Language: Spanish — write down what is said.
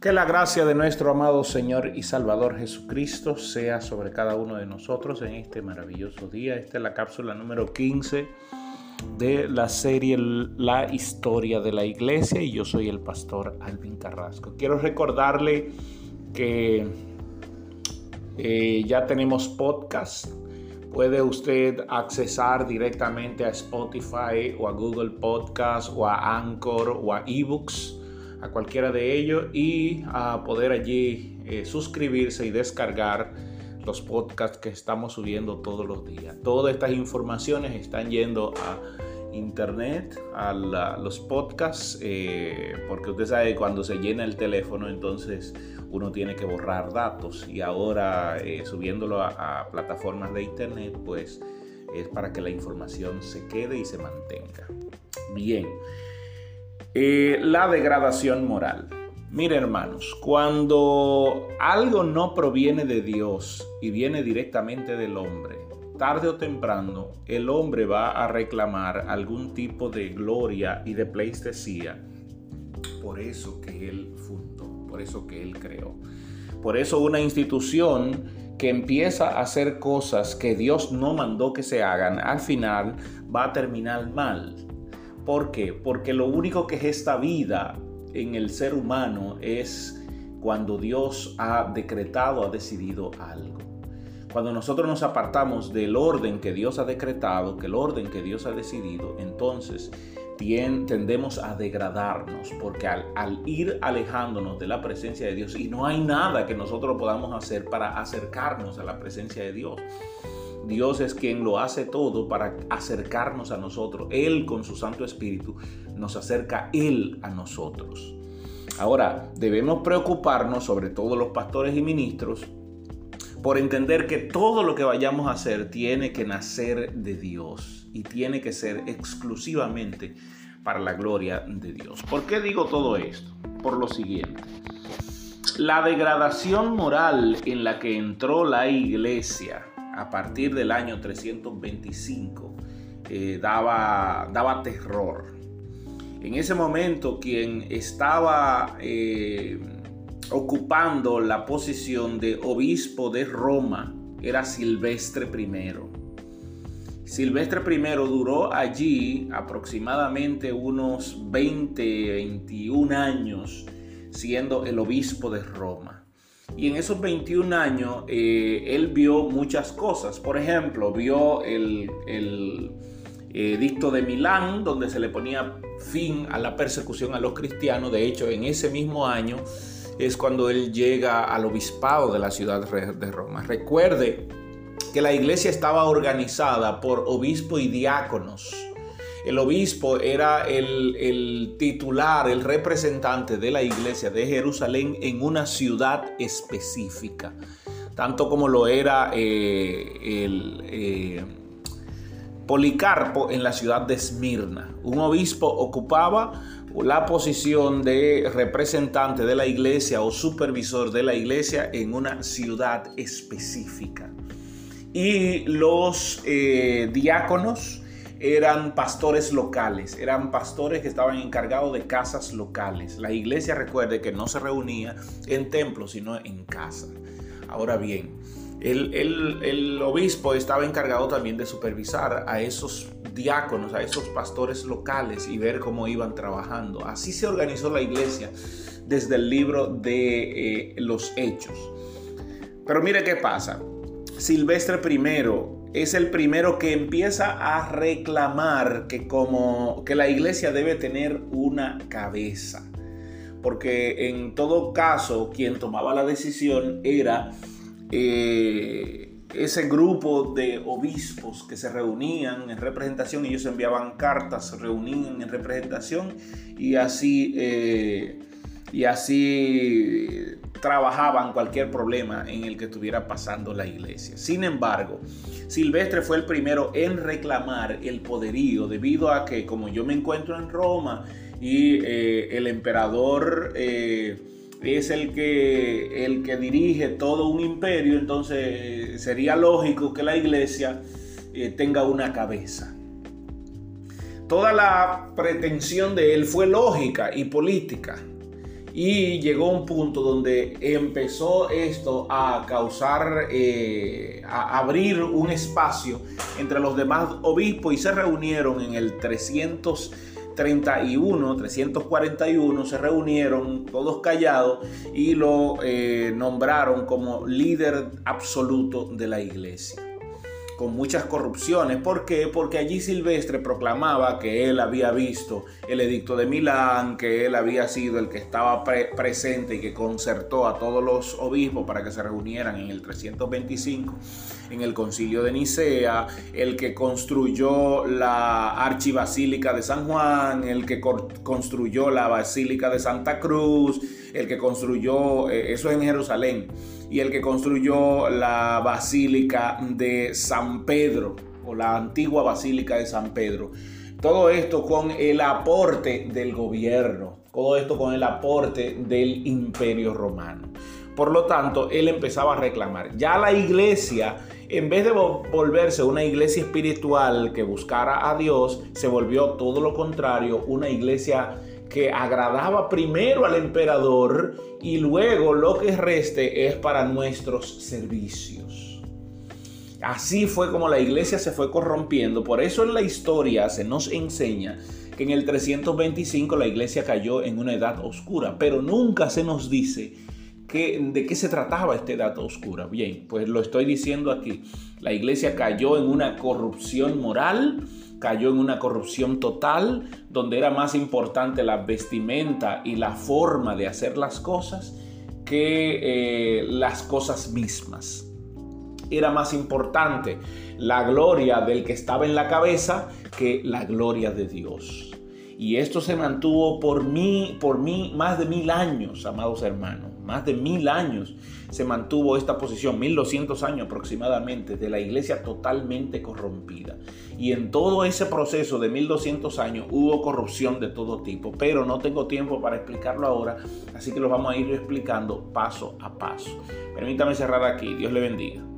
Que la gracia de nuestro amado Señor y Salvador Jesucristo sea sobre cada uno de nosotros en este maravilloso día. Esta es la cápsula número 15 de la serie La historia de la iglesia y yo soy el pastor Alvin Carrasco. Quiero recordarle que eh, ya tenemos podcast. Puede usted accesar directamente a Spotify o a Google Podcast o a Anchor o a eBooks a cualquiera de ellos y a poder allí eh, suscribirse y descargar los podcasts que estamos subiendo todos los días. Todas estas informaciones están yendo a internet, a los podcasts, eh, porque usted sabe cuando se llena el teléfono entonces uno tiene que borrar datos y ahora eh, subiéndolo a, a plataformas de internet pues es para que la información se quede y se mantenga. Bien. Eh, la degradación moral. Mire hermanos, cuando algo no proviene de Dios y viene directamente del hombre, tarde o temprano el hombre va a reclamar algún tipo de gloria y de pleistesía por eso que él fundó, por eso que él creó. Por eso una institución que empieza a hacer cosas que Dios no mandó que se hagan, al final va a terminar mal ¿Por qué? Porque lo único que esta vida en el ser humano es cuando Dios ha decretado, ha decidido algo. Cuando nosotros nos apartamos del orden que Dios ha decretado, que el orden que Dios ha decidido, entonces tendemos a degradarnos, porque al, al, ir alejándonos de la presencia de Dios, y no hay nada que nosotros podamos hacer para acercarnos a la presencia de Dios, Dios es quien lo hace todo para acercarnos a nosotros. Él con su Santo Espíritu nos acerca Él a nosotros. Ahora, debemos preocuparnos, sobre todo los pastores y ministros, por entender que todo lo que vayamos a hacer tiene que nacer de Dios y tiene que ser exclusivamente para la gloria de Dios. ¿Por qué digo todo esto? Por lo siguiente. La degradación moral en la que entró la iglesia a partir del año 325 eh, daba, daba terror. En ese momento quien estaba eh, ocupando la posición de obispo de Roma era Silvestre I. Silvestre I duró allí aproximadamente unos 20, 21 años siendo el obispo de Roma. Y en esos 21 años eh, él vio muchas cosas. Por ejemplo, vio el, el edicto de Milán, donde se le ponía fin a la persecución a los cristianos. De hecho, en ese mismo año es cuando él llega al obispado de la ciudad de Roma. Recuerde que la iglesia estaba organizada por obispo y diáconos el obispo era el, titular, el representante de la iglesia de Jerusalén en una ciudad específica, tanto como lo era eh, el... Eh, Policarpo en la ciudad de Esmirna. Un obispo ocupaba la posición de representante de la iglesia o supervisor de la iglesia en una ciudad específica. Y los eh, diáconos eran pastores locales, eran pastores que estaban encargados de casas locales. La iglesia recuerde que no se reunía en templos, sino en casa. Ahora bien, el, obispo estaba encargado también de supervisar a esos diáconos, a esos pastores locales y ver cómo iban trabajando. Así se organizó la iglesia desde el libro de eh, los hechos. Pero mire qué pasa. Silvestre I es el primero que empieza a reclamar que como que la iglesia debe tener una cabeza. Porque en todo caso quien tomaba la decisión era eh, ese grupo de obispos que se reunían en representación, ellos enviaban cartas, se reunían en representación y así, eh, y así trabajaban cualquier problema en el que estuviera pasando la iglesia. Sin embargo, Silvestre fue el primero en reclamar el poderío debido a que como yo me encuentro en Roma y eh, el emperador eh, es el que, el que dirige todo un imperio, entonces sería lógico que la iglesia eh, tenga una cabeza. Toda la pretensión de él fue lógica y política Y llegó un punto donde empezó esto a causar, eh, a abrir un espacio entre los demás obispos y se reunieron en el 331, 341, se reunieron todos callados y lo eh, nombraron como líder absoluto de la iglesia con muchas corrupciones. ¿Por qué? Porque allí Silvestre proclamaba que él había visto el edicto de Milán, que él había sido el que estaba presente y que concertó a todos los obispos para que se reunieran en el 325 en el concilio de Nicea, el que construyó la archibasílica de San Juan, el que construyó la basílica de Santa Cruz, el que construyó, eh, eso en Jerusalén, y el que construyó la Basílica de San Pedro o la antigua Basílica de San Pedro. Todo esto con el aporte del gobierno, todo esto con el aporte del imperio romano. Por lo tanto, él empezaba a reclamar. Ya la iglesia, en vez de volverse una iglesia espiritual que buscara a Dios, se volvió todo lo contrario, una iglesia que agradaba primero al emperador y luego lo que reste es para nuestros servicios. Así fue como la iglesia se fue corrompiendo. Por eso en la historia se nos enseña que en el 325 la iglesia cayó en una edad oscura, pero nunca se nos dice que, de qué se trataba esta edad oscura. Bien, pues lo estoy diciendo aquí. La iglesia cayó en una corrupción moral, cayó en una corrupción total, donde era más importante la vestimenta y la forma de hacer las cosas que eh, las cosas mismas. Era más importante la gloria del que estaba en la cabeza que la gloria de Dios. Y esto se mantuvo por mí, por mí, más de mil años, amados hermanos, más de mil años se mantuvo esta posición, 1200 años aproximadamente, de la iglesia totalmente corrompida. Y en todo ese proceso de 1200 años hubo corrupción de todo tipo, pero no tengo tiempo para explicarlo ahora, así que lo vamos a ir explicando paso a paso. Permítame cerrar aquí, Dios le bendiga.